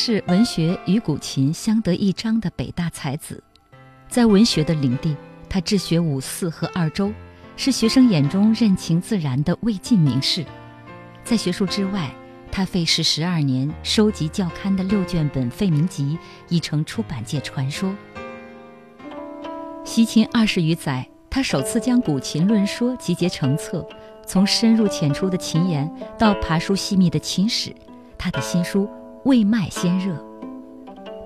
是文学与古琴相得益彰的北大才子，在文学的领地，他治学五四和二周，是学生眼中任情自然的魏晋名士。在学术之外，他费时十二年收集校刊的六卷本废名集，已成出版界传说。习琴二十余载，他首次将古琴论说集结成册，从深入浅出的琴言到爬书细密的琴史，他的新书。未脉先热。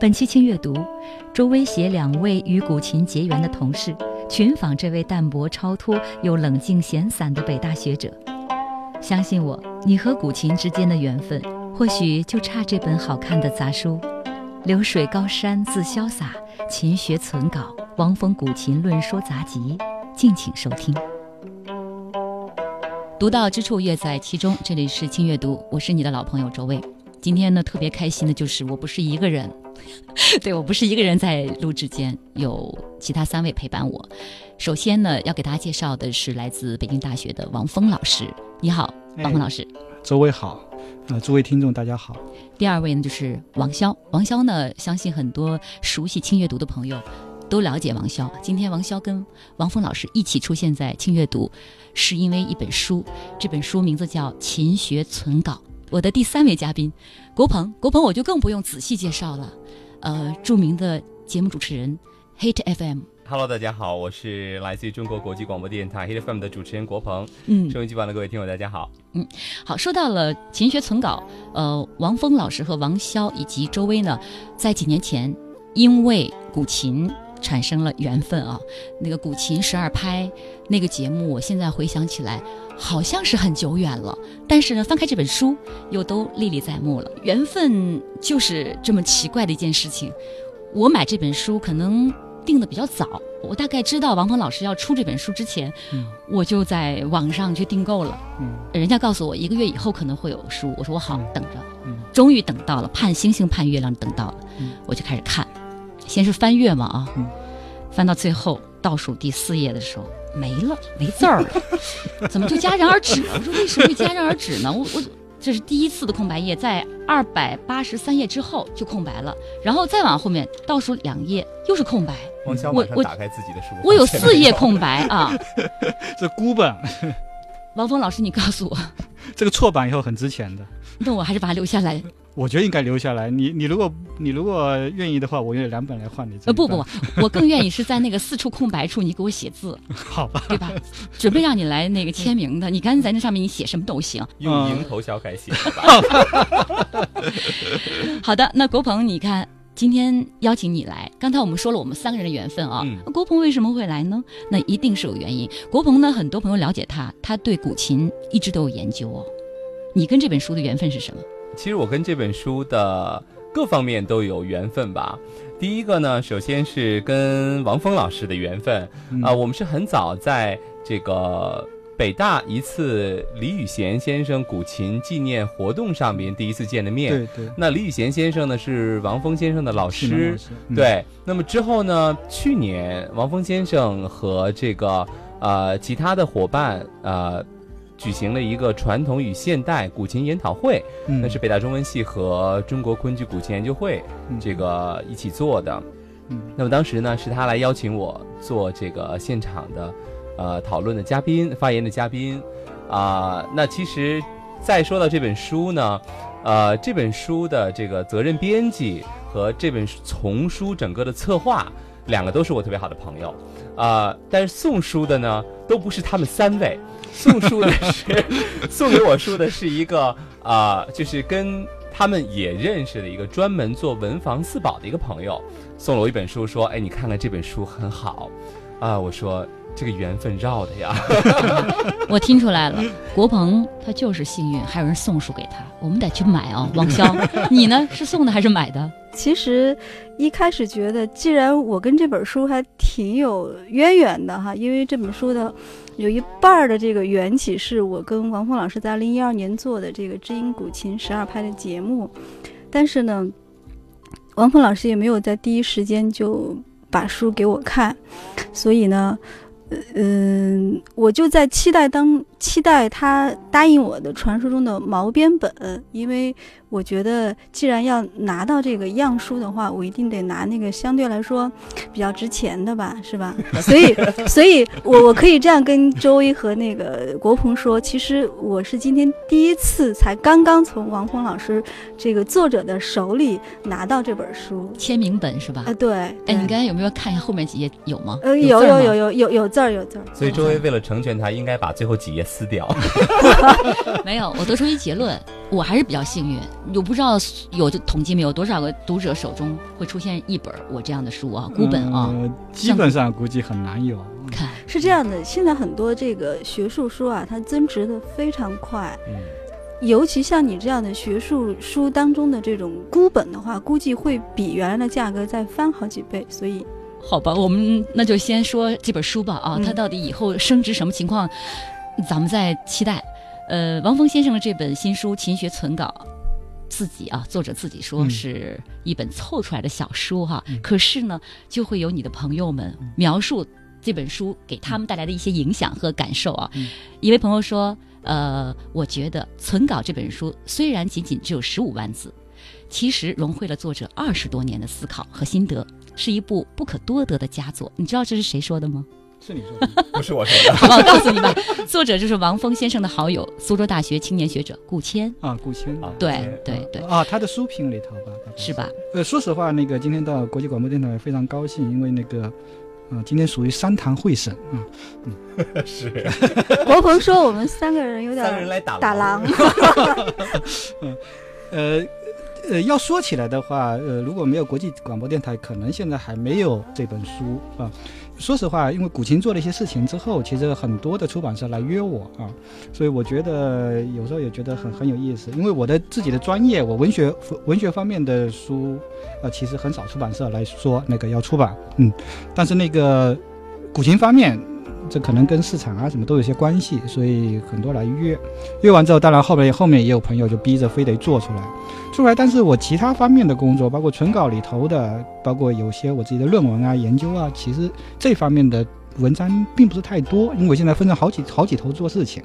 本期轻阅读，周威携两位与古琴结缘的同事，群访这位淡泊超脱又冷静闲散的北大学者。相信我，你和古琴之间的缘分，或许就差这本好看的杂书《流水高山自潇洒，勤学存稿王峰古琴论说杂集》。敬请收听。独到之处，乐在其中。这里是轻阅读，我是你的老朋友周薇。今天呢，特别开心的就是我不是一个人，对我不是一个人在录制间，有其他三位陪伴我。首先呢，要给大家介绍的是来自北京大学的王峰老师，你好，王峰老师。周围好，呃，诸位听众大家好。第二位呢就是王潇，王潇呢，相信很多熟悉轻阅读的朋友都了解王潇。今天王潇跟王峰老师一起出现在轻阅读，是因为一本书，这本书名字叫《勤学存稿》。我的第三位嘉宾，国鹏，国鹏我就更不用仔细介绍了，呃，著名的节目主持人，Hit FM。Hello，大家好，我是来自于中国国际广播电台 Hit FM 的主持人国鹏。嗯，收音机旁的各位听友，大家好。嗯，好，说到了勤学存稿，呃，王峰老师和王潇以及周薇呢，在几年前因为古琴。产生了缘分啊！那个古琴十二拍那个节目，我现在回想起来，好像是很久远了。但是呢，翻开这本书，又都历历在目了。缘分就是这么奇怪的一件事情。我买这本书可能定的比较早，我大概知道王鹏老师要出这本书之前，我就在网上去订购了。嗯，人家告诉我一个月以后可能会有书，我说我好等着。嗯，终于等到了，盼星星盼月亮等到了，我就开始看。先是翻阅嘛啊，翻到最后倒数第四页的时候没了，没字儿了，怎么就戛然而止？我说为什么会戛然而止呢？我我这是第一次的空白页，在二百八十三页之后就空白了，然后再往后面倒数两页又是空白。我我打开自己的书，我有四页空白啊，这孤本。王峰老师，你告诉我，这个错版以后很值钱的。那我还是把它留下来。我觉得应该留下来。你你如果你如果愿意的话，我用两本来换你。呃不不不，我更愿意是在那个四处空白处你给我写字，好吧？对吧？准备让你来那个签名的，你干脆在那上面你写什么都行。用蝇头小楷写。好的，那国鹏，你看今天邀请你来，刚才我们说了我们三个人的缘分啊。国鹏为什么会来呢？那一定是有原因。国鹏呢，很多朋友了解他，他对古琴一直都有研究哦。你跟这本书的缘分是什么？其实我跟这本书的各方面都有缘分吧。第一个呢，首先是跟王峰老师的缘分啊，我们是很早在这个北大一次李宇贤先生古琴纪念活动上面第一次见的面。对对。那李宇贤先生呢是王峰先生的老师。对。那么之后呢，去年王峰先生和这个呃其他的伙伴呃。举行了一个传统与现代古琴研讨会，那是北大中文系和中国昆剧古琴研究会这个一起做的。嗯那么当时呢，是他来邀请我做这个现场的呃讨论的嘉宾、发言的嘉宾啊。那其实再说到这本书呢，呃，这本书的这个责任编辑和这本丛书整个的策划，两个都是我特别好的朋友啊。但是送书的呢，都不是他们三位。送书的是送给我书的是一个啊，就是跟他们也认识的一个专门做文房四宝的一个朋友，送了我一本书，说：“哎，你看看这本书很好。”啊，我说这个缘分绕的呀。我听出来了，国鹏他就是幸运，还有人送书给他，我们得去买哦。王潇，你呢？是送的还是买的？其实一开始觉得，既然我跟这本书还挺有渊源的哈，因为这本书的有一半儿的这个缘起是我跟王峰老师在二零一二年做的这个知音古琴十二拍的节目，但是呢，王峰老师也没有在第一时间就把书给我看，所以呢。嗯，我就在期待当期待他答应我的传说中的毛边本，因为我觉得既然要拿到这个样书的话，我一定得拿那个相对来说比较值钱的吧，是吧？所以，所以我我可以这样跟周薇和那个国鹏说，其实我是今天第一次才刚刚从王峰老师这个作者的手里拿到这本书签名本是吧？啊，对。哎，你刚才有没有看一下后面几页有吗？呃，有有有有有有字儿。有字儿，所以周薇为了成全他，应该把最后几页撕掉。没有，我得出一结论，我还是比较幸运。我不知道有统计没有多少个读者手中会出现一本我这样的书啊，孤本啊，基本上估计很难有。看是这样的，现在很多这个学术书啊，它增值的非常快，嗯尤其像你这样的学术书当中的这种孤本的话，估计会比原来的价格再翻好几倍，所以。好吧，我们那就先说这本书吧啊，它到底以后升值什么情况，咱们再期待。呃，王峰先生的这本新书《勤学存稿》，自己啊，作者自己说是一本凑出来的小书哈，可是呢，就会有你的朋友们描述这本书给他们带来的一些影响和感受啊。一位朋友说，呃，我觉得《存稿》这本书虽然仅仅只有十五万字，其实融汇了作者二十多年的思考和心得。是一部不可多得的佳作，你知道这是谁说的吗？是你说的，不是我说的。我告诉你吧，作者就是王峰先生的好友，苏州大学青年学者顾谦啊，顾谦啊，对对对啊，他的书评里头吧，是吧？呃，说实话，那个今天到国际广播电台非常高兴，因为那个，啊，今天属于三堂会审啊，嗯，是。国鹏说我们三个人有点三个人来打打狼。嗯，呃。呃，要说起来的话，呃，如果没有国际广播电台，可能现在还没有这本书啊。说实话，因为古琴做了一些事情之后，其实很多的出版社来约我啊，所以我觉得有时候也觉得很很有意思。因为我的自己的专业，我文学文学方面的书，呃，其实很少出版社来说那个要出版，嗯，但是那个古琴方面。这可能跟市场啊什么都有些关系，所以很多来约，约完之后，当然后面后面也有朋友就逼着非得做出来，出来。但是我其他方面的工作，包括存稿里头的，包括有些我自己的论文啊、研究啊，其实这方面的文章并不是太多，因为我现在分成好几好几头做事情。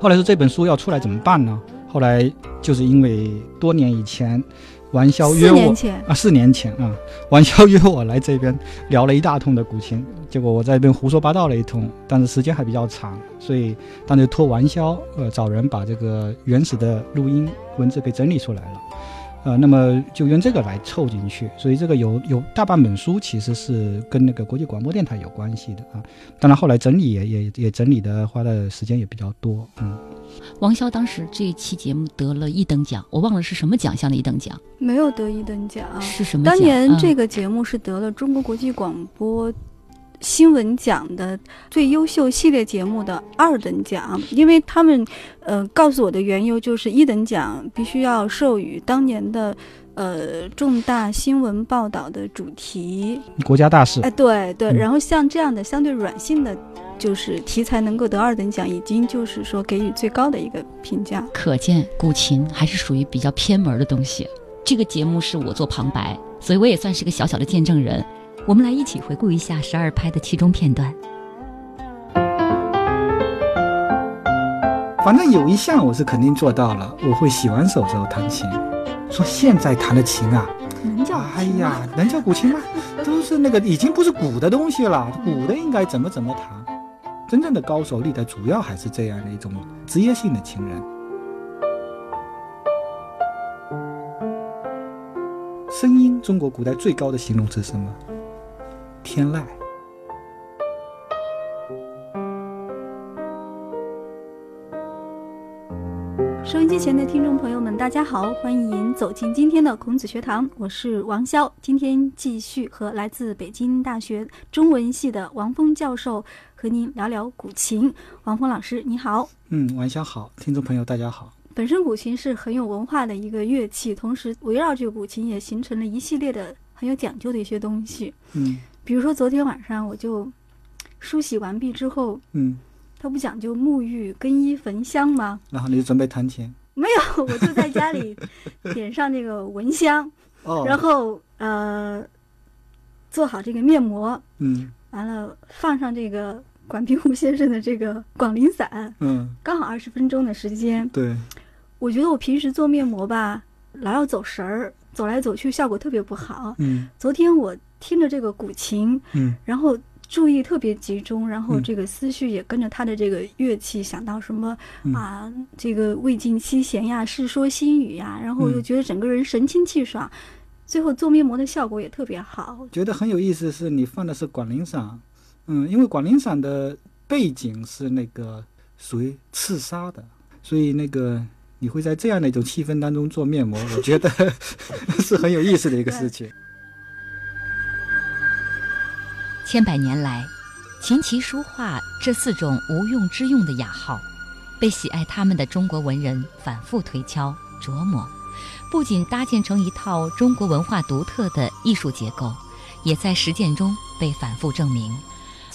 后来说这本书要出来怎么办呢？后来就是因为多年以前。王潇约我啊，四年前啊，王潇约我来这边聊了一大通的古琴，结果我在这边胡说八道了一通，但是时间还比较长，所以当时托王潇呃找人把这个原始的录音文字给整理出来了。呃，那么就用这个来凑进去，所以这个有有大半本书其实是跟那个国际广播电台有关系的啊。当然后来整理也也也整理的花的时间也比较多。嗯，王潇当时这一期节目得了一等奖，我忘了是什么奖项的一等奖，没有得一等奖，是什么？当年这个节目是得了中国国际广播。新闻奖的最优秀系列节目的二等奖，因为他们，呃，告诉我的缘由就是一等奖必须要授予当年的，呃，重大新闻报道的主题，国家大事。哎，对对，然后像这样的相对软性的，就是题材能够得二等奖，已经就是说给予最高的一个评价。可见古琴还是属于比较偏门的东西。这个节目是我做旁白，所以我也算是个小小的见证人。我们来一起回顾一下十二拍的其中片段。反正有一项我是肯定做到了，我会洗完手之后弹琴。说现在弹的琴啊，能叫哎呀，能叫古琴吗？都是那个已经不是古的东西了，古的应该怎么怎么弹。真正的高手历代主要还是这样的一种职业性的琴人。声音，中国古代最高的形容词是什么？天籁，机前的听众朋友们，大家好，欢迎走进今天的孔子学堂，我是王潇。今天继续和来自北京大学中文系的王峰教授和您聊聊古琴。王峰老师，你好。嗯，王潇好，听众朋友大家好。本身古琴是很有文化的一个乐器，同时围绕这个古琴也形成了一系列的很有讲究的一些东西。嗯，比如说昨天晚上我就梳洗完毕之后，嗯。他不讲究沐浴、更衣、焚香吗？然后你就准备弹琴？没有，我就在家里点上那个蚊香，然后呃做好这个面膜，嗯，完了放上这个管平湖先生的这个广陵散，嗯，刚好二十分钟的时间。对，我觉得我平时做面膜吧，老要走神儿，走来走去效果特别不好。嗯，昨天我听着这个古琴，嗯，然后。注意特别集中，然后这个思绪也跟着他的这个乐器想到什么啊？这个魏晋七弦呀，世说新语呀，然后又觉得整个人神清气爽，最后做面膜的效果也特别好。觉得很有意思，是你放的是广陵散，嗯，因为广陵散的背景是那个属于刺杀的，所以那个你会在这样的一种气氛当中做面膜，我觉得 是很有意思的一个事情。千百年来，琴棋书画这四种无用之用的雅号，被喜爱他们的中国文人反复推敲琢磨，不仅搭建成一套中国文化独特的艺术结构，也在实践中被反复证明。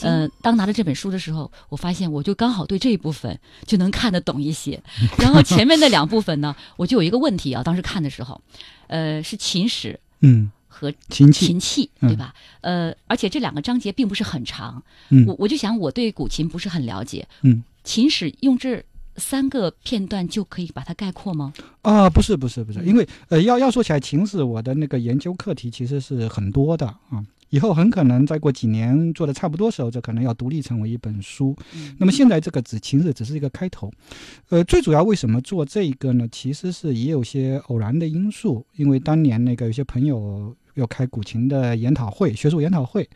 嗯，当拿着这本书的时候，我发现我就刚好对这一部分就能看得懂一些，然后前面的两部分呢，我就有一个问题啊，当时看的时候，呃，是秦史，嗯。和琴器，琴器，对吧？呃，而且这两个章节并不是很长。嗯我我就想，我对古琴不是很了解。嗯，琴史用这三个片段就可以把它概括吗？啊，不是，不是，不是，因为呃，要要说起来，琴史我的那个研究课题其实是很多的啊。以后很可能再过几年做的差不多时候，这可能要独立成为一本书。那么现在这个只琴日只是一个开头，呃，最主要为什么做这一个呢？其实是也有些偶然的因素，因为当年那个有些朋友要开古琴的研讨会，学术研讨会，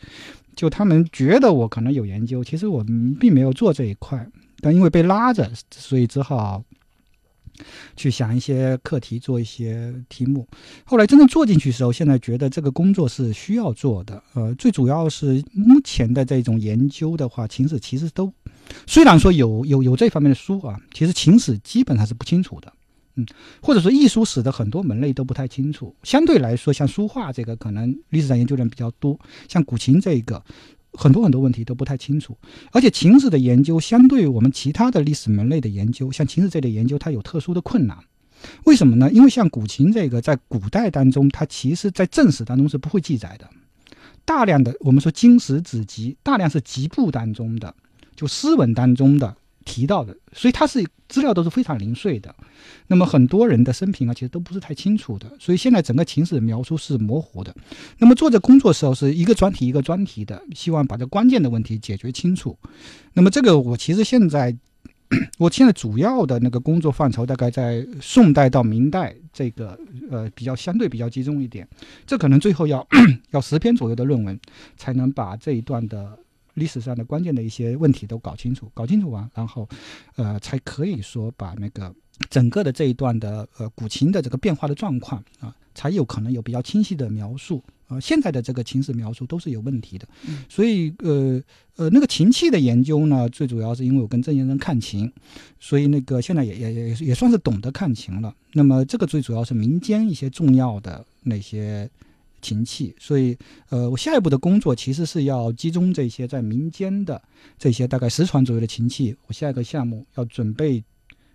就他们觉得我可能有研究，其实我们并没有做这一块，但因为被拉着，所以只好。去想一些课题，做一些题目。后来真正做进去的时候，现在觉得这个工作是需要做的。呃，最主要是目前的这种研究的话，秦史其实都虽然说有有有这方面的书啊，其实秦史基本上是不清楚的。嗯，或者说艺术史的很多门类都不太清楚。相对来说，像书画这个，可能历史上研究的人比较多。像古琴这个。很多很多问题都不太清楚，而且秦史的研究相对于我们其他的历史门类的研究，像秦史这类研究，它有特殊的困难。为什么呢？因为像古琴这个，在古代当中，它其实在正史当中是不会记载的。大量的我们说经史子集，大量是集部当中的，就诗文当中的。提到的，所以它是资料都是非常零碎的。那么很多人的生平啊，其实都不是太清楚的。所以现在整个情史的描述是模糊的。那么做这工作时候是一个专题一个专题的，希望把这关键的问题解决清楚。那么这个我其实现在，我现在主要的那个工作范畴大概在宋代到明代这个呃比较相对比较集中一点。这可能最后要 要十篇左右的论文才能把这一段的。历史上的关键的一些问题都搞清楚，搞清楚完，然后，呃，才可以说把那个整个的这一段的呃古琴的这个变化的状况啊，才有可能有比较清晰的描述啊。现在的这个琴史描述都是有问题的，所以呃呃那个琴器的研究呢，最主要是因为我跟郑先生看琴，所以那个现在也也也也算是懂得看琴了。那么这个最主要是民间一些重要的那些。琴器，所以，呃，我下一步的工作其实是要集中这些在民间的这些大概十传左右的琴器。我下一个项目要准备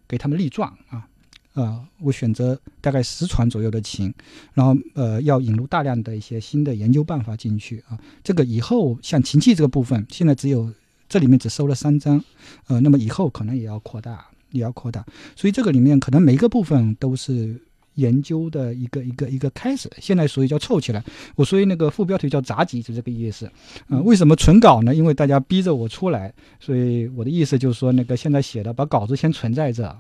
给他们立传啊，呃，我选择大概十传左右的琴，然后呃，要引入大量的一些新的研究办法进去啊。这个以后像琴器这个部分，现在只有这里面只收了三张，呃，那么以后可能也要扩大，也要扩大。所以这个里面可能每一个部分都是。研究的一个一个一个开始，现在所以叫凑起来。我所以那个副标题叫杂集，就这个意思。啊，为什么存稿呢？因为大家逼着我出来，所以我的意思就是说，那个现在写的，把稿子先存在这。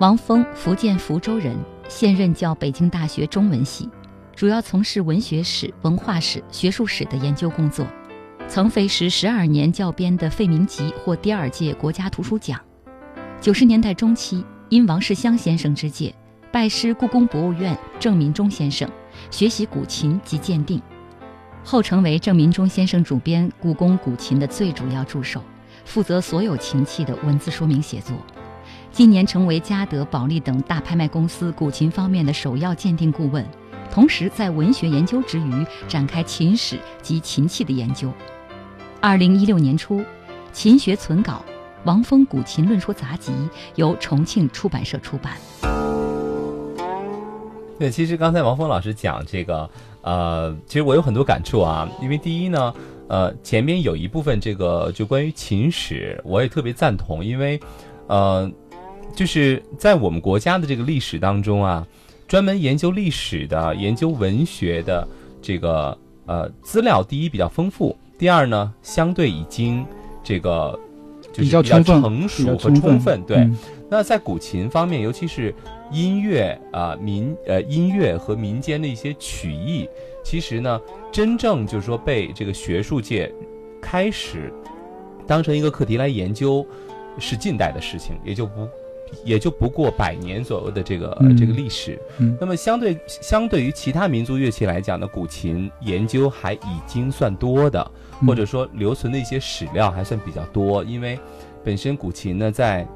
王峰，福建福州人，现任教北京大学中文系，主要从事文学史、文化史、学术史的研究工作。曾飞时十二年教编的《费明集》获第二届国家图书奖。九十年代中期，因王世襄先生之介，拜师故宫博物院郑民忠先生，学习古琴及鉴定，后成为郑民忠先生主编故宫古琴的最主要助手，负责所有琴器的文字说明写作。近年成为嘉德、保利等大拍卖公司古琴方面的首要鉴定顾问，同时在文学研究之余展开琴史及琴器的研究。二零一六年初，《琴学存稿》王峰古琴论说杂集由重庆出版社出版。对，其实刚才王峰老师讲这个，呃，其实我有很多感触啊，因为第一呢，呃，前面有一部分这个就关于秦史，我也特别赞同，因为，呃。就是在我们国家的这个历史当中啊，专门研究历史的、研究文学的这个呃资料，第一比较丰富，第二呢，相对已经这个就是比较成熟和充分。对，那在古琴方面，尤其是音乐啊民呃音乐和民间的一些曲艺，其实呢，真正就是说被这个学术界开始当成一个课题来研究，是近代的事情，也就不。也就不过百年左右的这个这个历史，那么相对相对于其他民族乐器来讲呢，古琴研究还已经算多的，或者说留存的一些史料还算比较多。因为本身古琴呢，在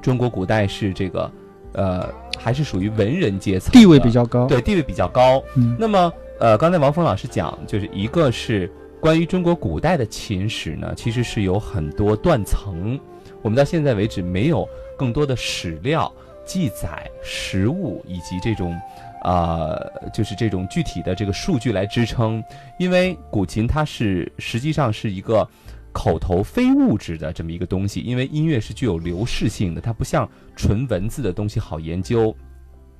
中国古代是这个呃，还是属于文人阶层，地位比较高，对，地位比较高。那么呃，刚才王峰老师讲，就是一个是关于中国古代的琴史呢，其实是有很多断层，我们到现在为止没有。更多的史料记载、实物以及这种，呃，就是这种具体的这个数据来支撑。因为古琴它是实际上是一个口头非物质的这么一个东西，因为音乐是具有流逝性的，它不像纯文字的东西好研究。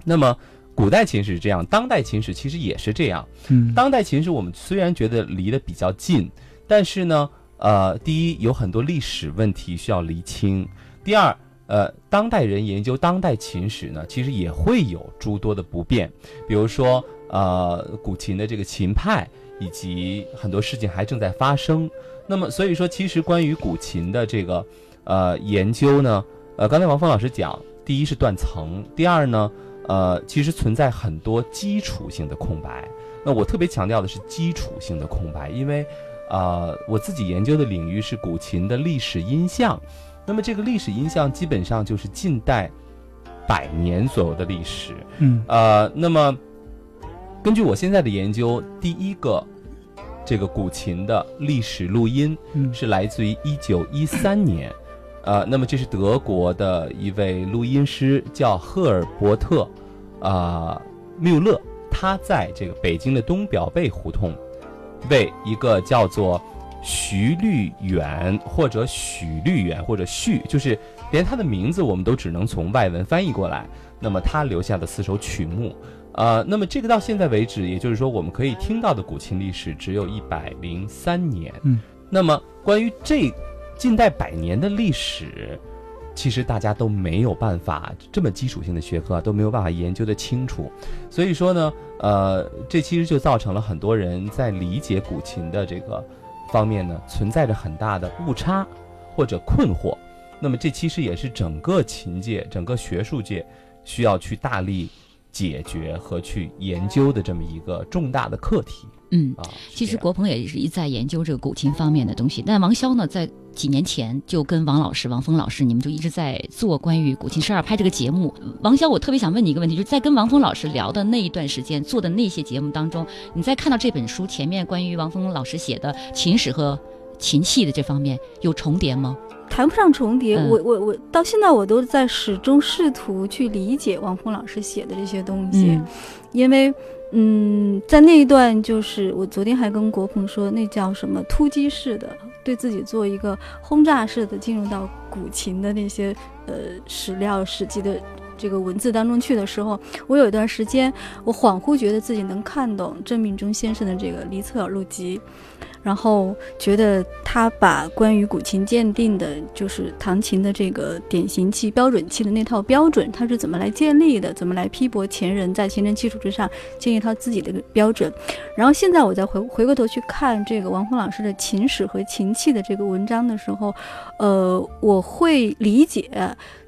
那么古代琴史是这样，当代琴史其实也是这样。嗯，当代琴史我们虽然觉得离得比较近，但是呢，呃，第一有很多历史问题需要厘清，第二。呃，当代人研究当代琴史呢，其实也会有诸多的不便，比如说，呃，古琴的这个琴派以及很多事情还正在发生。那么，所以说，其实关于古琴的这个呃研究呢，呃，刚才王峰老师讲，第一是断层，第二呢，呃，其实存在很多基础性的空白。那我特别强调的是基础性的空白，因为，呃，我自己研究的领域是古琴的历史音像。那么这个历史音像基本上就是近代百年左右的历史，嗯，呃，那么根据我现在的研究，第一个这个古琴的历史录音是来自于一九一三年，呃，那么这是德国的一位录音师叫赫尔伯特，啊，缪勒，他在这个北京的东表贝胡同为一个叫做。徐绿远或者许绿远或者旭，就是连他的名字我们都只能从外文翻译过来。那么他留下的四首曲目，呃，那么这个到现在为止，也就是说我们可以听到的古琴历史只有一百零三年。嗯，那么关于这近代百年的历史，其实大家都没有办法这么基础性的学科啊都没有办法研究的清楚。所以说呢，呃，这其实就造成了很多人在理解古琴的这个。方面呢，存在着很大的误差或者困惑，那么这其实也是整个琴界、整个学术界需要去大力解决和去研究的这么一个重大的课题。嗯，啊，其实国鹏也是一在研究这个古琴方面的东西，但王潇呢，在几年前就跟王老师、王峰老师，你们就一直在做关于古琴十二拍这个节目。王潇，我特别想问你一个问题，就是在跟王峰老师聊的那一段时间做的那些节目当中，你在看到这本书前面关于王峰老师写的琴史和琴器的这方面有重叠吗？谈不上重叠，我我我到现在我都在始终试图去理解王峰老师写的这些东西，因为。嗯，在那一段，就是我昨天还跟国鹏说，那叫什么突击式的，对自己做一个轰炸式的进入到古琴的那些呃史料史记的这个文字当中去的时候，我有一段时间，我恍惚觉得自己能看懂郑敏中先生的这个《离册耳录集》。然后觉得他把关于古琴鉴定的，就是唐琴的这个典型器、标准器的那套标准，他是怎么来建立的？怎么来批驳前人在前人基础之上建立他自己的标准？然后现在我再回回过头去看这个王峰老师的琴史和琴器的这个文章的时候，呃，我会理解，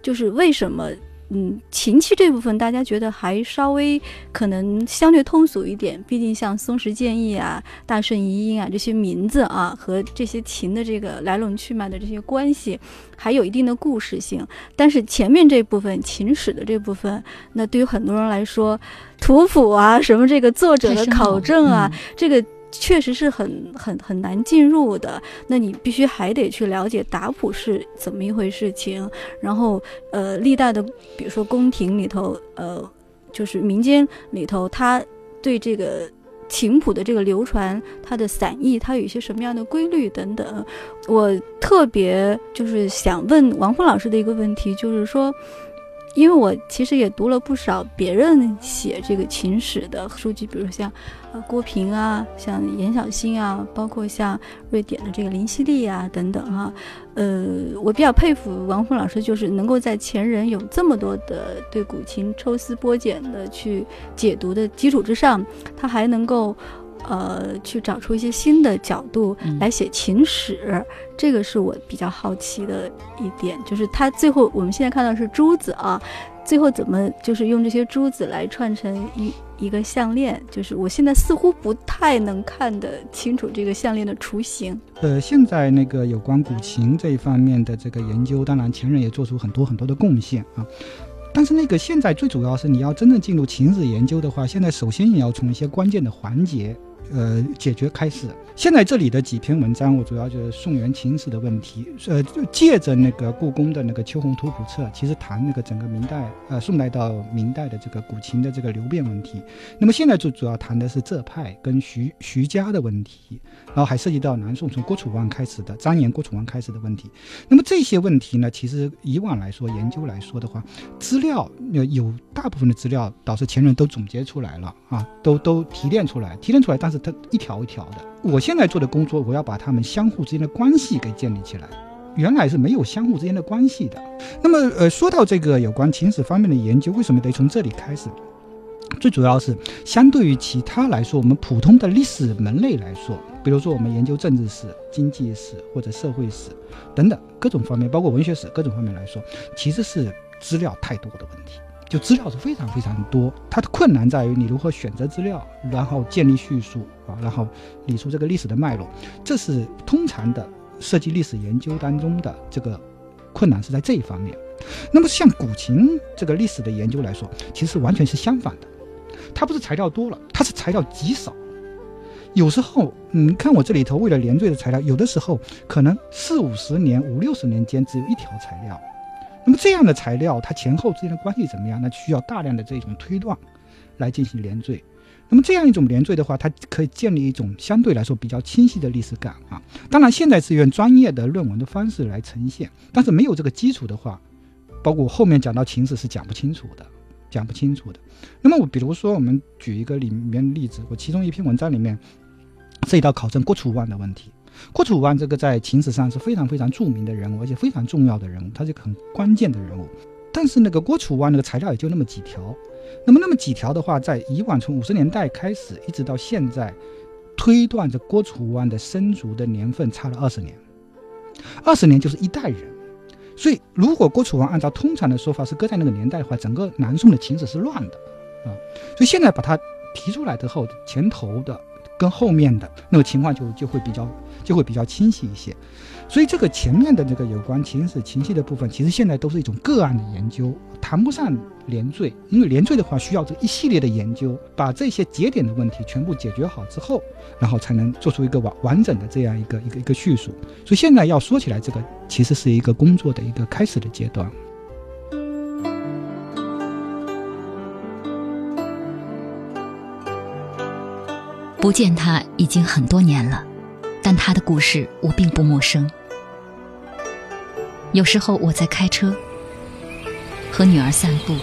就是为什么。嗯，琴器这部分大家觉得还稍微可能相对通俗一点，毕竟像松石建议啊、大圣遗音啊这些名字啊，和这些琴的这个来龙去脉的这些关系，还有一定的故事性。但是前面这部分琴史的这部分，那对于很多人来说，图谱啊，什么这个作者的考证啊，这个。确实是很很很难进入的，那你必须还得去了解打谱是怎么一回事情，然后呃，历代的比如说宫廷里头，呃，就是民间里头，他对这个琴谱的这个流传，它的散佚，它有一些什么样的规律等等。我特别就是想问王峰老师的一个问题，就是说。因为我其实也读了不少别人写这个秦史的书籍，比如像，呃郭平啊，像严小新啊，包括像瑞典的这个林希利啊等等哈，呃，我比较佩服王峰老师，就是能够在前人有这么多的对古琴抽丝剥茧的去解读的基础之上，他还能够。呃，去找出一些新的角度来写秦史，这个是我比较好奇的一点。就是他最后，我们现在看到是珠子啊，最后怎么就是用这些珠子来串成一一个项链？就是我现在似乎不太能看得清楚这个项链的雏形。呃，现在那个有关古琴这一方面的这个研究，当然前人也做出很多很多的贡献啊。但是那个现在最主要是你要真正进入琴史研究的话，现在首先也要从一些关键的环节。呃，解决开始。现在这里的几篇文章，我主要就是宋元秦史的问题。呃，借着那个故宫的那个《秋红图谱册》，其实谈那个整个明代，呃，宋代到明代的这个古琴的这个流变问题。那么现在就主要谈的是浙派跟徐徐家的问题，然后还涉及到南宋从郭楚望开始的张炎、郭楚望开始的问题。那么这些问题呢，其实以往来说研究来说的话，资料有大部分的资料，导致前人都总结出来了啊，都都提炼出来，提炼出来，但是它一条一条的。我现在做的工作，我要把他们相互之间的关系给建立起来。原来是没有相互之间的关系的。那么，呃，说到这个有关秦史方面的研究，为什么得从这里开始？最主要是相对于其他来说，我们普通的历史门类来说，比如说我们研究政治史、经济史或者社会史等等各种方面，包括文学史各种方面来说，其实是资料太多的问题。就资料是非常非常多，它的困难在于你如何选择资料，然后建立叙述啊，然后理出这个历史的脉络，这是通常的设计历史研究当中的这个困难是在这一方面。那么像古琴这个历史的研究来说，其实完全是相反的，它不是材料多了，它是材料极少。有时候，你看我这里头为了连缀的材料，有的时候可能四五十年、五六十年间只有一条材料。那么这样的材料，它前后之间的关系怎么样？那需要大量的这种推断来进行连缀。那么这样一种连缀的话，它可以建立一种相对来说比较清晰的历史感啊。当然，现在是用专业的论文的方式来呈现，但是没有这个基础的话，包括后面讲到秦史是讲不清楚的，讲不清楚的。那么我比如说，我们举一个里面例子，我其中一篇文章里面涉及到考证郭楚望的问题。郭楚望这个在秦史上是非常非常著名的人物，而且非常重要的人物，他是一个很关键的人物。但是那个郭楚望那个材料也就那么几条，那么那么几条的话，在以往从五十年代开始一直到现在，推断着郭楚望的生卒的年份差了二十年，二十年就是一代人。所以如果郭楚王按照通常的说法是搁在那个年代的话，整个南宋的秦史是乱的啊。所以现在把它提出来之后，前头的。跟后面的那个情况就就会比较就会比较清晰一些，所以这个前面的这个有关秦史秦系的部分，其实现在都是一种个案的研究，谈不上连缀，因为连缀的话需要这一系列的研究，把这些节点的问题全部解决好之后，然后才能做出一个完完整的这样一个一个一个叙述。所以现在要说起来，这个其实是一个工作的一个开始的阶段。不见他已经很多年了，但他的故事我并不陌生。有时候我在开车，和女儿散步，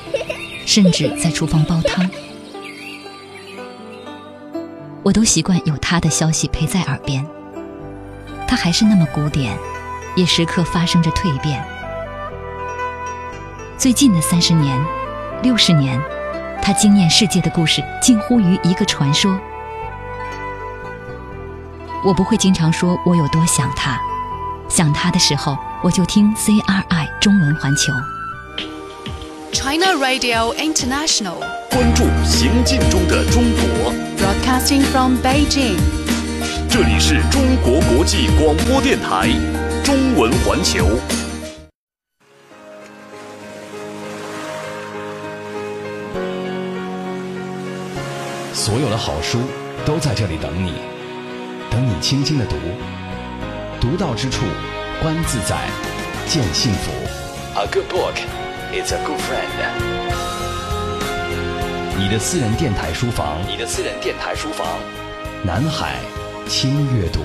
甚至在厨房煲汤，我都习惯有他的消息陪在耳边。他还是那么古典，也时刻发生着蜕变。最近的三十年、六十年，他惊艳世界的故事近乎于一个传说。我不会经常说我有多想他，想他的时候，我就听 CRI 中文环球。China Radio International，关注行进中的中国。Broadcasting from Beijing，这里是中国国际广播电台中文环球。所有的好书都在这里等你，等你轻轻的读，读到之处，观自在，见幸福。A good book is a good friend。你的私人电台书房，你的私人电台书房，南海轻阅读。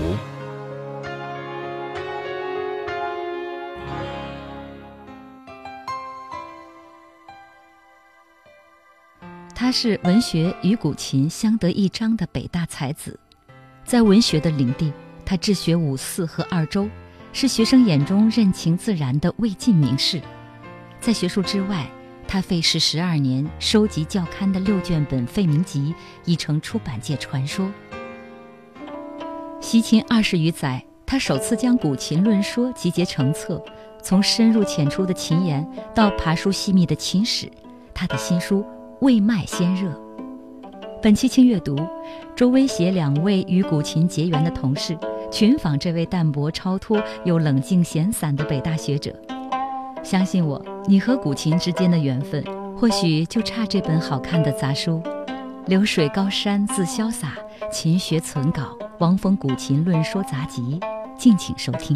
他是文学与古琴相得益彰的北大才子，在文学的领地，他治学五四和二周，是学生眼中任情自然的魏晋名士。在学术之外，他费时十二年收集校刊的六卷本废名集，已成出版界传说。习琴二十余载，他首次将古琴论说集结成册，从深入浅出的琴言到爬书细密的琴史，他的新书。未卖先热。本期轻阅读，周威携两位与古琴结缘的同事，群访这位淡泊超脱又冷静闲散的北大学者。相信我，你和古琴之间的缘分，或许就差这本好看的杂书《流水高山自潇洒，勤学存稿王峰古琴论说杂集》，敬请收听。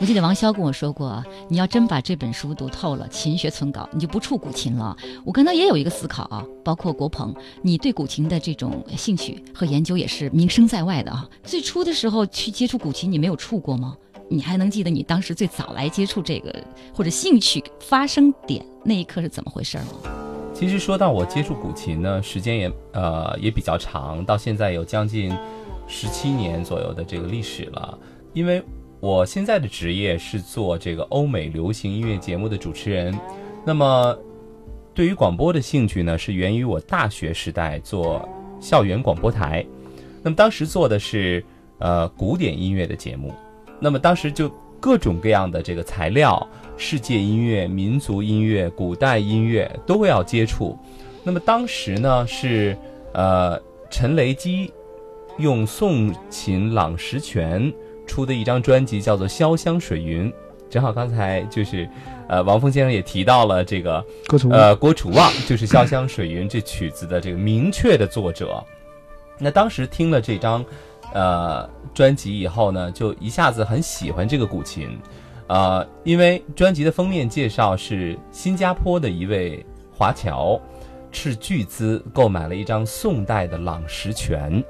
我记得王潇跟我说过，你要真把这本书读透了，勤学存稿，你就不触古琴了。我跟他也有一个思考啊，包括国鹏，你对古琴的这种兴趣和研究也是名声在外的啊。最初的时候去接触古琴，你没有触过吗？你还能记得你当时最早来接触这个或者兴趣发生点那一刻是怎么回事吗？其实说到我接触古琴呢，时间也呃也比较长，到现在有将近十七年左右的这个历史了，因为。我现在的职业是做这个欧美流行音乐节目的主持人，那么对于广播的兴趣呢，是源于我大学时代做校园广播台，那么当时做的是呃古典音乐的节目，那么当时就各种各样的这个材料，世界音乐、民族音乐、古代音乐都要接触，那么当时呢是呃陈雷基用宋琴朗石泉。出的一张专辑叫做《潇湘水云》，正好刚才就是，呃，王峰先生也提到了这个，呃，郭楚望就是《潇湘水云》这曲子的这个明确的作者。那当时听了这张，呃，专辑以后呢，就一下子很喜欢这个古琴，呃，因为专辑的封面介绍是新加坡的一位华侨，斥巨资购买了一张宋代的朗石泉。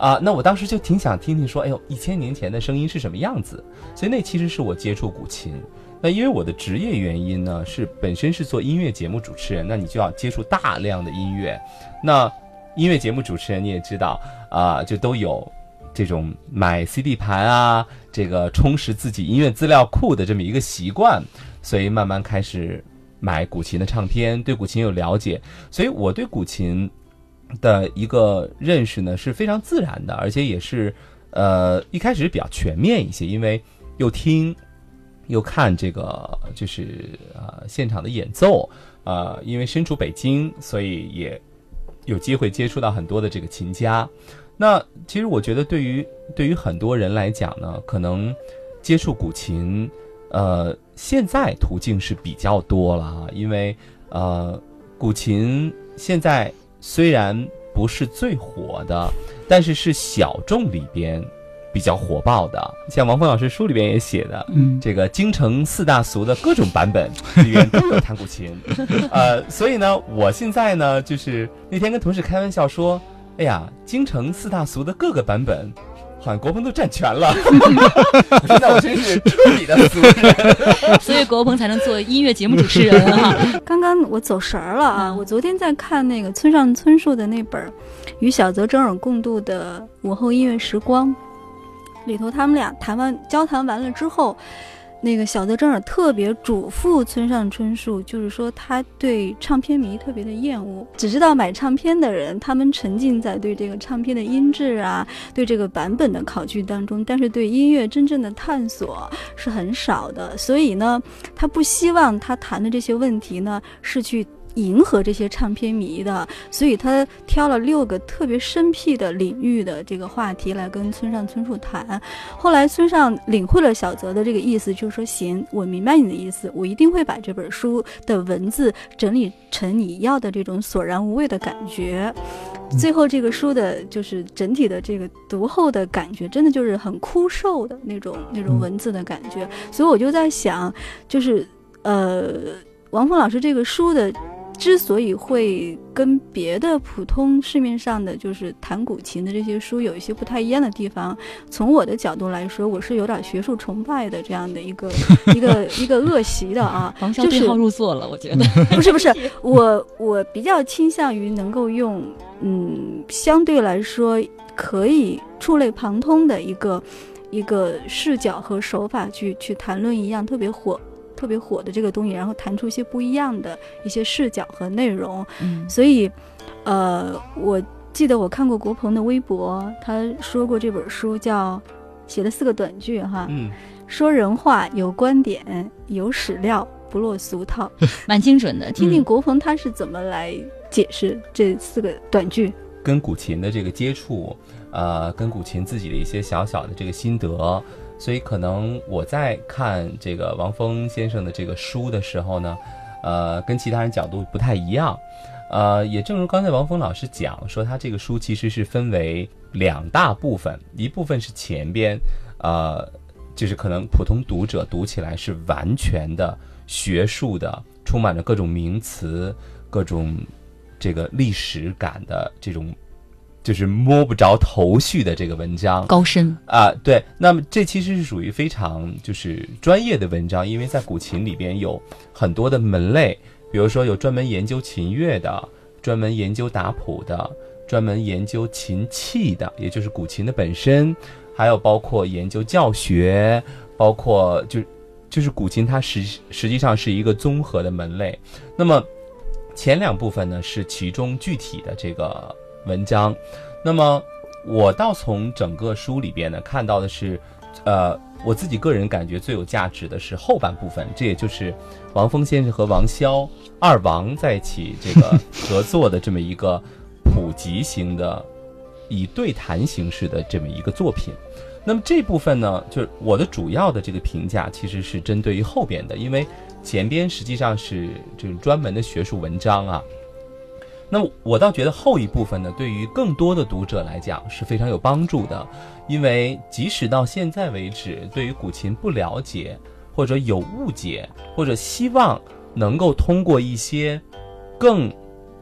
啊，那我当时就挺想听听说，哎呦，一千年前的声音是什么样子？所以那其实是我接触古琴。那因为我的职业原因呢，是本身是做音乐节目主持人，那你就要接触大量的音乐。那音乐节目主持人你也知道啊，就都有这种买 CD 盘啊，这个充实自己音乐资料库的这么一个习惯，所以慢慢开始买古琴的唱片，对古琴有了解。所以我对古琴。的一个认识呢是非常自然的，而且也是，呃，一开始比较全面一些，因为又听，又看这个就是呃现场的演奏，呃，因为身处北京，所以也有机会接触到很多的这个琴家。那其实我觉得，对于对于很多人来讲呢，可能接触古琴，呃，现在途径是比较多了啊，因为呃，古琴现在。虽然不是最火的，但是是小众里边比较火爆的。像王峰老师书里边也写的，嗯，这个京城四大俗的各种版本里面都有弹古琴。呃，所以呢，我现在呢，就是那天跟同事开玩笑说，哎呀，京城四大俗的各个版本。好像国鹏都占全了，现在我真是彻底的俗人，所以国鹏才能做音乐乐节目主持人哈。刚刚我走神儿了啊！我昨天在看那个村上春树的那本《与小泽征尔共度的午后音乐时光》，里头他们俩谈完交谈完了之后。那个小泽征尔特别嘱咐村上春树，就是说他对唱片迷特别的厌恶，只知道买唱片的人，他们沉浸在对这个唱片的音质啊，对这个版本的考据当中，但是对音乐真正的探索是很少的。所以呢，他不希望他谈的这些问题呢是去。迎合这些唱片迷的，所以他挑了六个特别生僻的领域的这个话题来跟村上春树谈。后来村上领会了小泽的这个意思，就是说行，我明白你的意思，我一定会把这本书的文字整理成你要的这种索然无味的感觉。最后这个书的就是整体的这个读后的感觉，真的就是很枯瘦的那种那种文字的感觉。所以我就在想，就是呃，王峰老师这个书的。之所以会跟别的普通市面上的就是弹古琴的这些书有一些不太一样的地方，从我的角度来说，我是有点学术崇拜的这样的一个一个 一个恶习的啊。王潇对号入座了，我觉得不是不是，我我比较倾向于能够用嗯相对来说可以触类旁通的一个一个视角和手法去去谈论一样特别火。特别火的这个东西，然后弹出一些不一样的一些视角和内容。嗯，所以，呃，我记得我看过国鹏的微博，他说过这本书叫写了四个短句哈，嗯，说人话有观点有史料不落俗套，蛮精准的。听听国鹏他是怎么来解释这四个短句。跟古琴的这个接触，呃，跟古琴自己的一些小小的这个心得。所以可能我在看这个王峰先生的这个书的时候呢，呃，跟其他人角度不太一样，呃，也正如刚才王峰老师讲说，他这个书其实是分为两大部分，一部分是前边，呃，就是可能普通读者读起来是完全的学术的，充满着各种名词、各种这个历史感的这种。就是摸不着头绪的这个文章，高深啊，对。那么这其实是属于非常就是专业的文章，因为在古琴里边有很多的门类，比如说有专门研究琴乐的，专门研究打谱的，专门研究琴器的，也就是古琴的本身，还有包括研究教学，包括就就是古琴它实实际上是一个综合的门类。那么前两部分呢是其中具体的这个。文章，那么我倒从整个书里边呢看到的是，呃，我自己个人感觉最有价值的是后半部分，这也就是王峰先生和王潇二王在一起这个合作的这么一个普及型的以对谈形式的这么一个作品。那么这部分呢，就是我的主要的这个评价其实是针对于后边的，因为前边实际上是这种专门的学术文章啊。那我倒觉得后一部分呢，对于更多的读者来讲是非常有帮助的，因为即使到现在为止，对于古琴不了解，或者有误解，或者希望能够通过一些更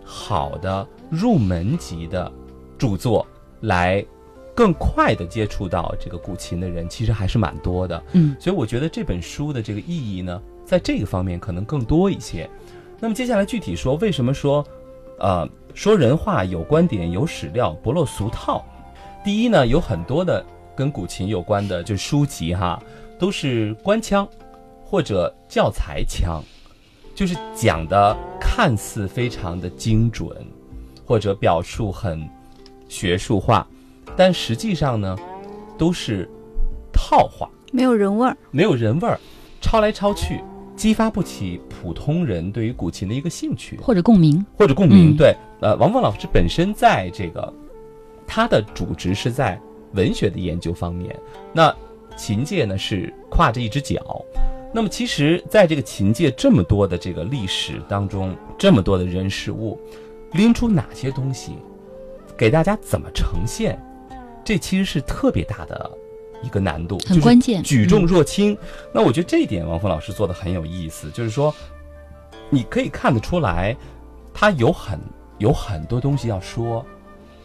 好的入门级的著作来更快的接触到这个古琴的人，其实还是蛮多的。嗯，所以我觉得这本书的这个意义呢，在这个方面可能更多一些。那么接下来具体说，为什么说？呃，说人话有观点有史料，不落俗套。第一呢，有很多的跟古琴有关的，就书籍哈，都是官腔或者教材腔，就是讲的看似非常的精准，或者表述很学术化，但实际上呢，都是套话，没有人味儿，没有人味儿，抄来抄去。激发不起普通人对于古琴的一个兴趣或者共鸣，或者共鸣。对，呃，王峰老师本身在这个他的主职是在文学的研究方面，那琴界呢是跨着一只脚。那么其实，在这个琴界这么多的这个历史当中，这么多的人事物，拎出哪些东西给大家怎么呈现，这其实是特别大的。一个难度很关键，举重若轻。那我觉得这一点王峰老师做的很有意思，就是说，你可以看得出来，他有很有很多东西要说，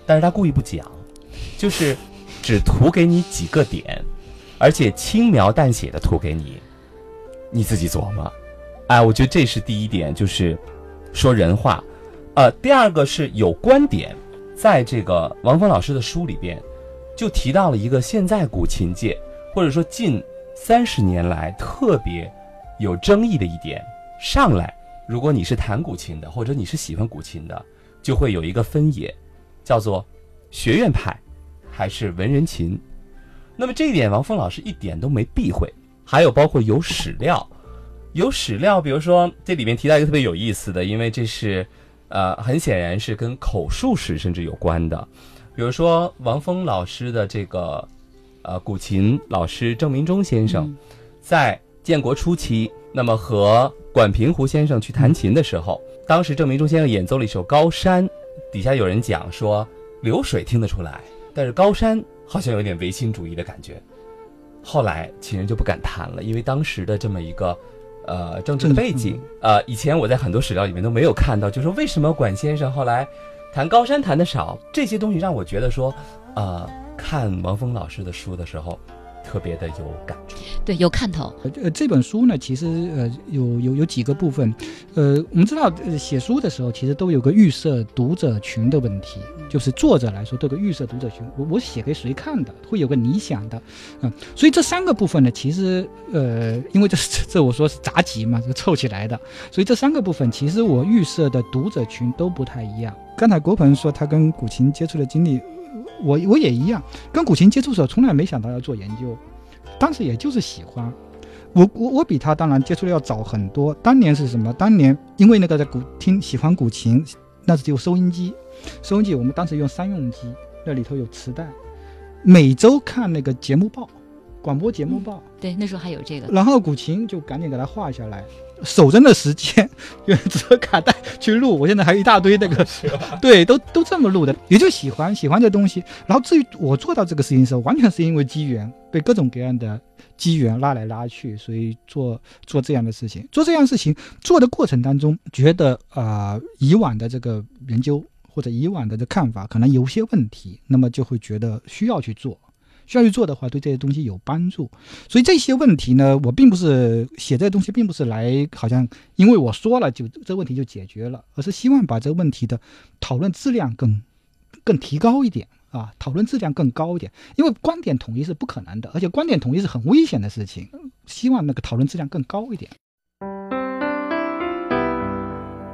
但是他故意不讲，就是只图给你几个点，而且轻描淡写的图给你，你自己琢磨。哎，我觉得这是第一点，就是说人话。呃，第二个是有观点，在这个王峰老师的书里边，就提到了一个现在古琴界或者说近三十年来特别有争议的一点。上来，如果你是弹古琴的，或者你是喜欢古琴的，就会有一个分野，叫做学院派还是文人琴。那么这一点，王峰老师一点都没避讳。还有包括有史料，有史料，比如说这里面提到一个特别有意思的，因为这是，呃，很显然是跟口述史甚至有关的。比如说王峰老师的这个，呃，古琴老师郑明忠先生，在建国初期，那么和管平湖先生去弹琴的时候，当时郑明忠先生演奏了一首《高山》，底下有人讲说流水听得出来，但是高山好像有点唯心主义的感觉。后来秦人就不敢弹了，因为当时的这么一个，呃，政治的背景，呃，以前我在很多史料里面都没有看到，就是为什么管先生后来谈高山谈的少，这些东西让我觉得说，呃，看王峰老师的书的时候。特别的有感触，对，有看头。呃，这本书呢，其实呃有有有几个部分，呃，我们知道写书的时候，其实都有个预设读者群的问题，就是作者来说都有个预设读者群，我我写给谁看的，会有个理想的，嗯，所以这三个部分呢，其实呃，因为这 这我说是杂集嘛，就凑起来的，所以这三个部分其实我预设的读者群都不太一样。刚才郭鹏说他跟古琴接触的经历。我我也一样，跟古琴接触的时候，从来没想到要做研究，当时也就是喜欢。我我我比他当然接触的要早很多。当年是什么？当年因为那个在古听喜欢古琴，那是有收音机，收音机我们当时用商用机，那里头有磁带，每周看那个节目报，广播节目报。对，那时候还有这个。然后古琴就赶紧给它画下来。守着的时间用这卡带去录，我现在还有一大堆那个，对，都都这么录的，也就喜欢喜欢这东西。然后至于我做到这个事情的时候，完全是因为机缘，被各种各样的机缘拉来拉去，所以做做这样的事情。做这样事情做的过程当中，觉得啊，以往的这个研究或者以往的这看法可能有些问题，那么就会觉得需要去做。需要去做的话，对这些东西有帮助。所以这些问题呢，我并不是写这些东西，并不是来好像因为我说了就这问题就解决了，而是希望把这个问题的讨论质量更更提高一点啊，讨论质量更高一点。因为观点统一是不可能的，而且观点统一是很危险的事情。希望那个讨论质量更高一点。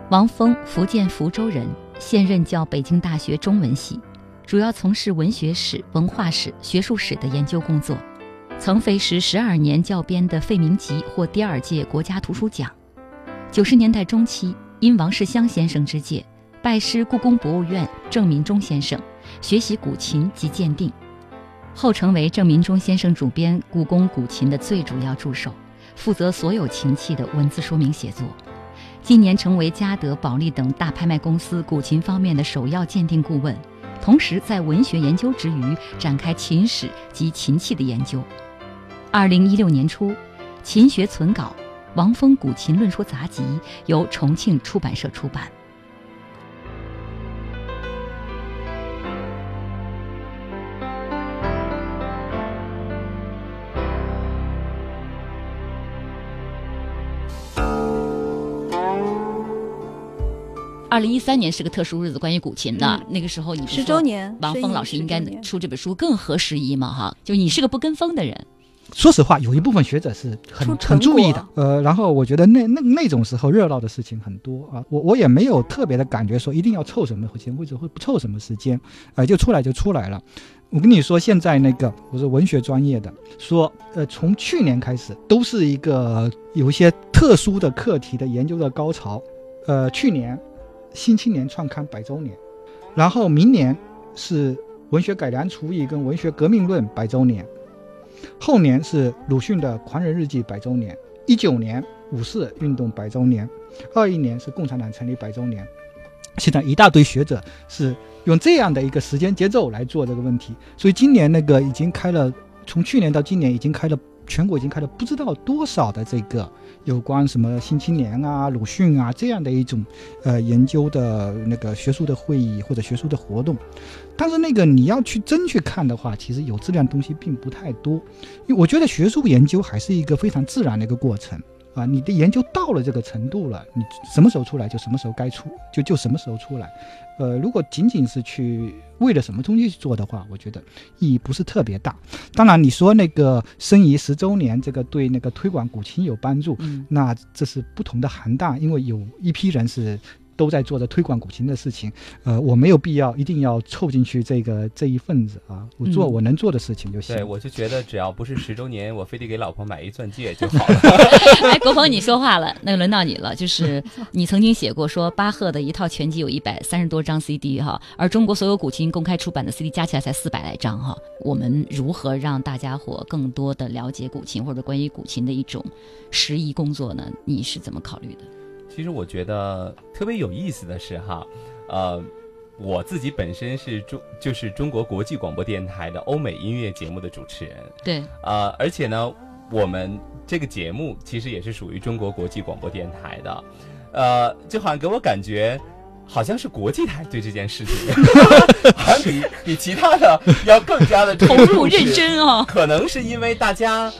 王峰，福建福州人，现任教北京大学中文系。主要从事文学史、文化史、学术史的研究工作，曾费时十二年校编的《费明集》获第二届国家图书奖。九十年代中期，因王世襄先生之介，拜师故宫博物院郑民忠先生，学习古琴及鉴定，后成为郑民忠先生主编故宫古琴的最主要助手，负责所有琴器的文字说明写作。今年成为嘉德、保利等大拍卖公司古琴方面的首要鉴定顾问。同时，在文学研究之余，展开秦史及秦器的研究。二零一六年初，《秦学存稿》《王峰古琴论说杂集》由重庆出版社出版。二零一三年是个特殊日子，关于古琴的那个时候，你十周年，王峰老师应该出这本书更合时宜嘛？哈，就你是个不跟风的人。说实话，有一部分学者是很很注意的。呃，然后我觉得那那那种时候热闹的事情很多啊，我我也没有特别的感觉说一定要凑什么时间或者会不凑什么时间，呃，就出来就出来了。我跟你说，现在那个我是文学专业的，说呃，从去年开始都是一个有一些特殊的课题的研究的高潮。呃，去年。新青年创刊百周年，然后明年是文学改良刍议跟文学革命论百周年，后年是鲁迅的狂人日记百周年，一九年五四运动百周年，二一年是共产党成立百周年。现在一大堆学者是用这样的一个时间节奏来做这个问题，所以今年那个已经开了，从去年到今年已经开了。全国已经开了不知道多少的这个有关什么《新青年》啊、鲁迅啊这样的一种呃研究的那个学术的会议或者学术的活动，但是那个你要去真去看的话，其实有质量东西并不太多，因为我觉得学术研究还是一个非常自然的一个过程。啊，你的研究到了这个程度了，你什么时候出来就什么时候该出，就就什么时候出来。呃，如果仅仅是去为了什么东西去做的话，我觉得意义不是特别大。当然，你说那个申遗十周年，这个对那个推广古琴有帮助，那这是不同的行当，因为有一批人是。都在做着推广古琴的事情，呃，我没有必要一定要凑进去这个这一份子啊，我做我能做的事情就行。对，我就觉得只要不是十周年，我非得给老婆买一钻戒就好了。哎，国鹏，你说话了，那轮到你了。就是 你曾经写过说，巴赫的一套全集有一百三十多张 CD 哈，而中国所有古琴公开出版的 CD 加起来才四百来张哈。我们如何让大家伙更多的了解古琴或者关于古琴的一种拾遗工作呢？你是怎么考虑的？其实我觉得特别有意思的是哈，呃，我自己本身是中就是中国国际广播电台的欧美音乐节目的主持人，对，呃，而且呢，我们这个节目其实也是属于中国国际广播电台的，呃，就好像给我感觉，好像是国际台对这件事情，好像比比其他的要更加的投入认真哦，可能是因为大家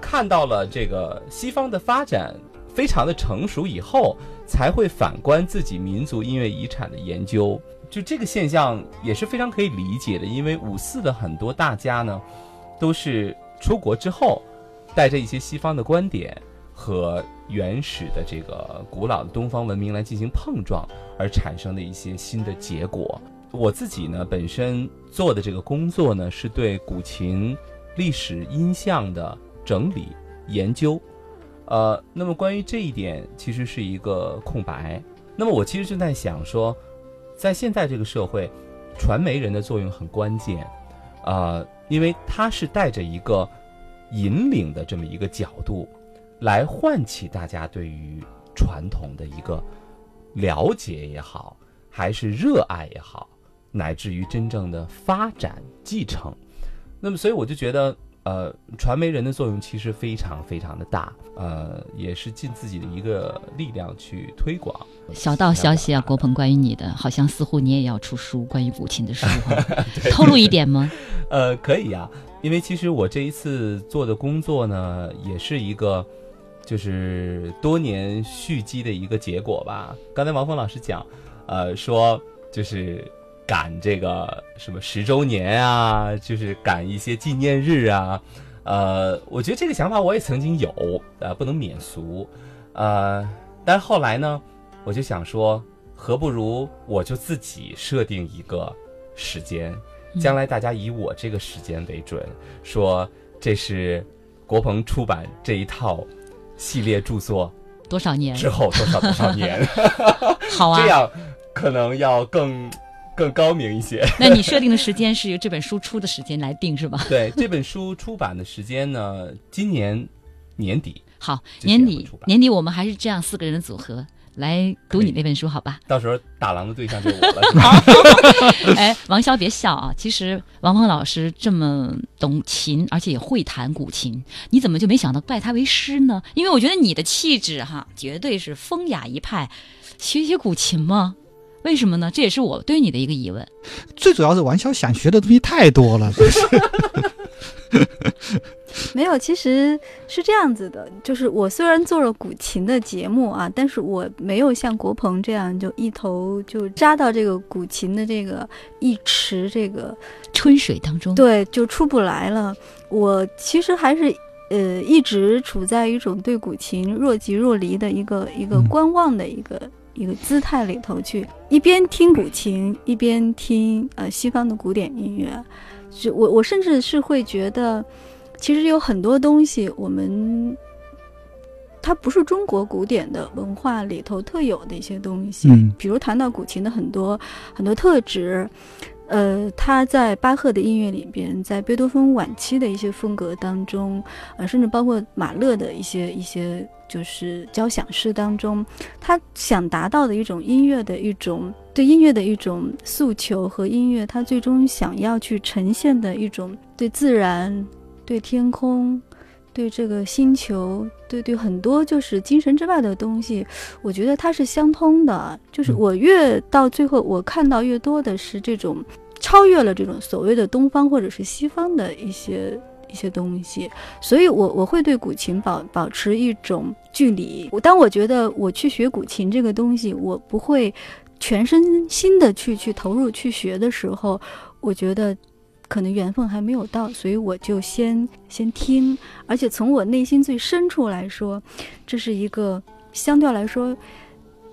看到了这个西方的发展。非常的成熟以后，才会反观自己民族音乐遗产的研究，就这个现象也是非常可以理解的。因为五四的很多大家呢，都是出国之后，带着一些西方的观点和原始的这个古老的东方文明来进行碰撞，而产生的一些新的结果。我自己呢，本身做的这个工作呢，是对古琴历史音像的整理研究。呃，那么关于这一点，其实是一个空白。那么我其实正在想说，在现在这个社会，传媒人的作用很关键，呃，因为他是带着一个引领的这么一个角度，来唤起大家对于传统的一个了解也好，还是热爱也好，乃至于真正的发展继承。那么，所以我就觉得。呃，传媒人的作用其实非常非常的大，呃，也是尽自己的一个力量去推广。小道消息啊，国鹏，关于你的，好像似乎你也要出书，关于古琴的书，透露一点吗？呃，可以呀，因为其实我这一次做的工作呢，也是一个就是多年蓄积的一个结果吧。刚才王峰老师讲，呃，说就是。赶这个什么十周年啊，就是赶一些纪念日啊，呃，我觉得这个想法我也曾经有，呃，不能免俗，呃，但是后来呢，我就想说，何不如我就自己设定一个时间，将来大家以我这个时间为准，说这是国鹏出版这一套系列著作多少年？之后多少多少年，好啊，这样可能要更。更高明一些。那你设定的时间是由这本书出的时间来定是吧？对，这本书出版的时间呢，今年年底。好，年底年底我们还是这样四个人的组合来读你那本书，好吧？到时候打狼的对象就是我了。哎，王潇别笑啊！其实王峰老师这么懂琴，而且也会弹古琴，你怎么就没想到拜他为师呢？因为我觉得你的气质哈，绝对是风雅一派，学学古琴吗？为什么呢？这也是我对你的一个疑问。最主要是王潇想学的东西太多了。没有，其实是这样子的，就是我虽然做了古琴的节目啊，但是我没有像国鹏这样就一头就扎到这个古琴的这个一池这个春水当中，对，就出不来了。我其实还是呃一直处在一种对古琴若即若离的一个一个观望的一个。一个姿态里头去，一边听古琴，一边听呃西方的古典音乐，就我我甚至是会觉得，其实有很多东西我们它不是中国古典的文化里头特有的一些东西，嗯，比如谈到古琴的很多很多特质。呃，他在巴赫的音乐里边，在贝多芬晚期的一些风格当中，呃，甚至包括马勒的一些一些就是交响诗当中，他想达到的一种音乐的一种对音乐的一种诉求和音乐，他最终想要去呈现的一种对自然、对天空。对这个星球，对对很多就是精神之外的东西，我觉得它是相通的。就是我越到最后，我看到越多的是这种超越了这种所谓的东方或者是西方的一些一一些东西，所以我我会对古琴保保持一种距离。我当我觉得我去学古琴这个东西，我不会全身心的去去投入去学的时候，我觉得可能缘分还没有到，所以我就先先听。而且从我内心最深处来说，这是一个相对来说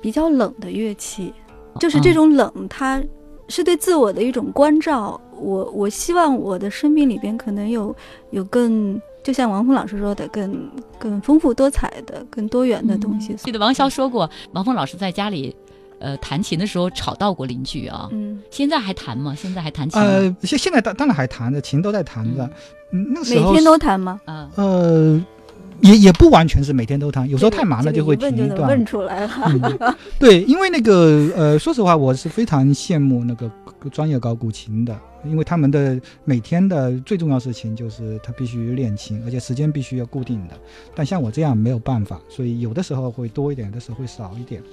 比较冷的乐器，就是这种冷，它是对自我的一种关照。我我希望我的生命里边可能有有更，就像王峰老师说的，更更丰富多彩的、更多元的东西。记得王潇说过，王峰老师在家里，呃，弹琴的时候吵到过邻居啊。嗯，现在还弹吗？现在还弹琴？呃，现现在当当然还弹着，琴都在弹着。嗯，那个时候每天都弹吗？嗯，呃，也也不完全是每天都弹，有时候太忙了就会停一段。问出来了。嗯、对，因为那个呃，说实话，我是非常羡慕那个专业搞古琴的。因为他们的每天的最重要事情就是他必须练琴，而且时间必须要固定的。但像我这样没有办法，所以有的时候会多一点，有的时候会少一点。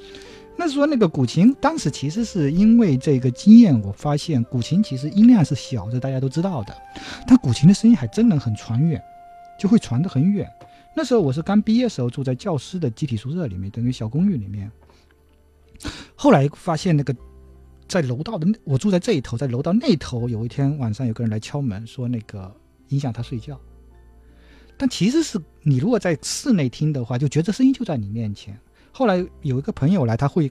那说那个古琴，当时其实是因为这个经验，我发现古琴其实音量是小，这大家都知道的，但古琴的声音还真能很传远，就会传得很远。那时候我是刚毕业时候住在教师的集体宿舍里面，等于小公寓里面。后来发现那个。在楼道的，我住在这一头，在楼道那头，有一天晚上有个人来敲门，说那个影响他睡觉。但其实是你如果在室内听的话，就觉得声音就在你面前。后来有一个朋友来，他会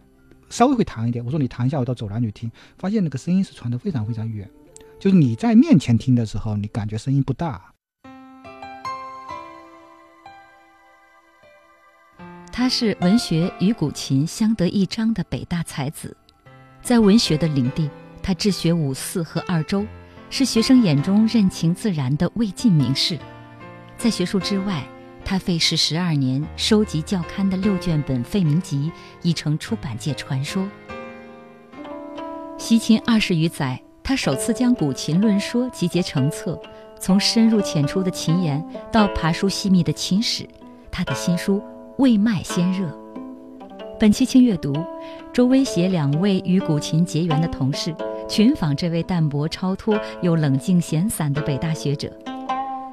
稍微会弹一点，我说你弹一下，我到走廊去听，发现那个声音是传得非常非常远，就是你在面前听的时候，你感觉声音不大。他是文学与古琴相得益彰的北大才子。在文学的领地，他治学五四和二周，是学生眼中任情自然的魏晋名士。在学术之外，他费时十二年收集校刊的六卷本废名集，已成出版界传说。习琴二十余载，他首次将古琴论说集结成册，从深入浅出的琴言到爬书细密的琴史，他的新书未卖先热。本期轻阅读，周威携两位与古琴结缘的同事，群访这位淡泊超脱又冷静闲散的北大学者。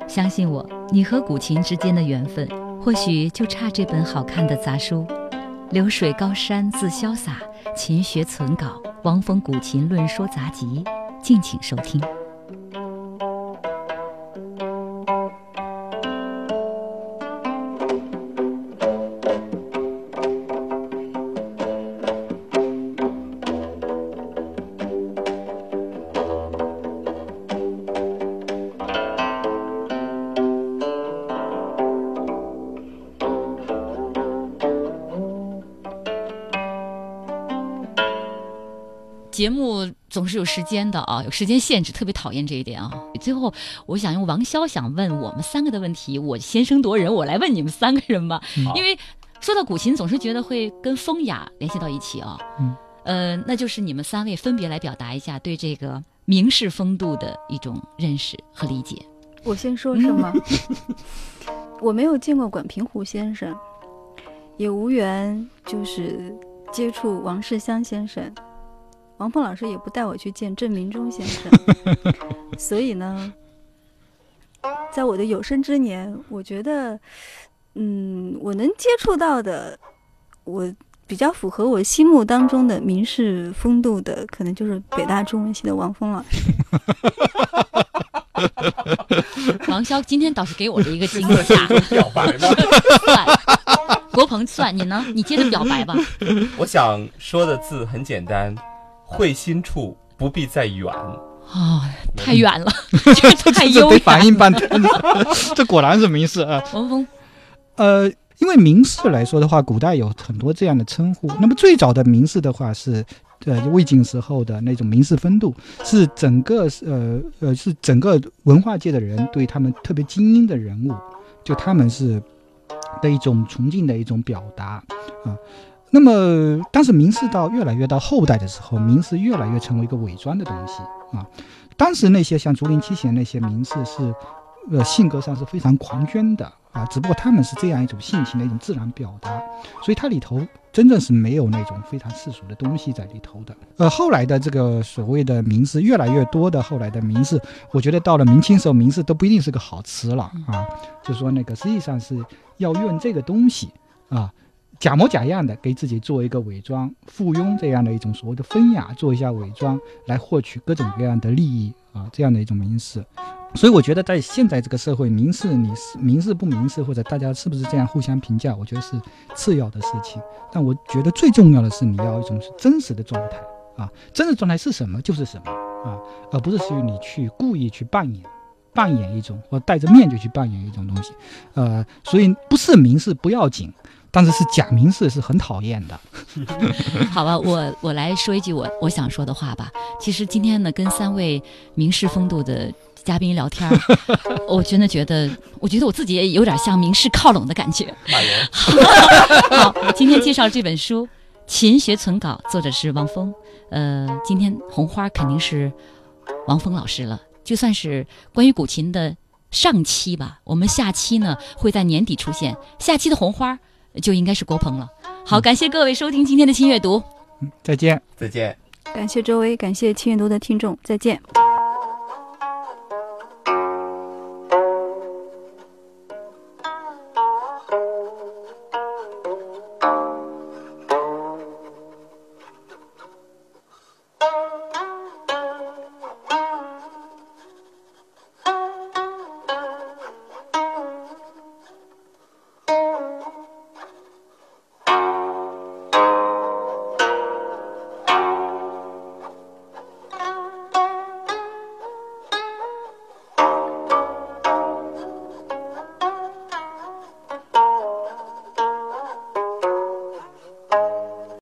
相信我，你和古琴之间的缘分，或许就差这本好看的杂书《流水高山自潇洒，勤学存稿》《王峰古琴论说杂集》，敬请收听。总是有时间的啊，有时间限制，特别讨厌这一点啊。最后，我想用王潇想问我们三个的问题，我先声夺人，我来问你们三个人吧。因为说到古琴，总是觉得会跟风雅联系到一起啊。嗯，呃，那就是你们三位分别来表达一下对这个名士风度的一种认识和理解。我先说是吗？我没有见过管平湖先生，也无缘就是接触王世襄先生。王峰老师也不带我去见郑明忠先生，所以呢，在我的有生之年，我觉得，嗯，我能接触到的，我比较符合我心目当中的名士风度的，可能就是北大中文系的王峰老师。王潇今天倒是给我的一个惊吓，表白吗？算，国鹏算，你呢？你接着表白吧。我想说的字很简单。会心处不必再远啊，太远了，这 太悠远。反应半天，这果然是名士啊。王峰，呃，因为名士来说的话，古代有很多这样的称呼。那么最早的名士的话是，呃，魏晋时候的那种名士风度，是整个呃呃是整个文化界的人对他们特别精英的人物，就他们是的一种崇敬的一种表达啊。那么，但是名士到越来越到后代的时候，名士越来越成为一个伪装的东西啊。当时那些像竹林七贤那些名士是，呃，性格上是非常狂狷的啊。只不过他们是这样一种性情的一种自然表达，所以它里头真正是没有那种非常世俗的东西在里头的。呃，后来的这个所谓的名士，越来越多的后来的名士，我觉得到了明清时候，名士都不一定是个好词了啊。就说那个实际上是要用这个东西啊，假模假样的给自己做一个伪装，附庸这样的一种所谓的风雅，做一下伪装来获取各种各样的利益啊，这样的一种名士。所以我觉得在现在这个社会，明示你是明示不明示，或者大家是不是这样互相评价，我觉得是次要的事情。但我觉得最重要的是你要一种是真实的状态啊，真实状态是什么就是什么啊，而不是属于你去故意去扮演，扮演一种或戴着面具去扮演一种东西。呃，所以不是明示不要紧，但是是假名士是很讨厌的。好吧，我我来说一句我我想说的话吧。其实今天呢，跟三位名士风度的。嘉宾聊天，我真的觉得，我觉得我自己也有点向名士靠拢的感觉。好，今天介绍这本书《勤学存稿》，作者是王峰。呃，今天红花肯定是王峰老师了，就算是关于古琴的上期吧。我们下期呢会在年底出现，下期的红花就应该是郭鹏了。好，感谢各位收听今天的轻阅读，再见，再见。感谢周围，感谢轻阅读的听众，再见。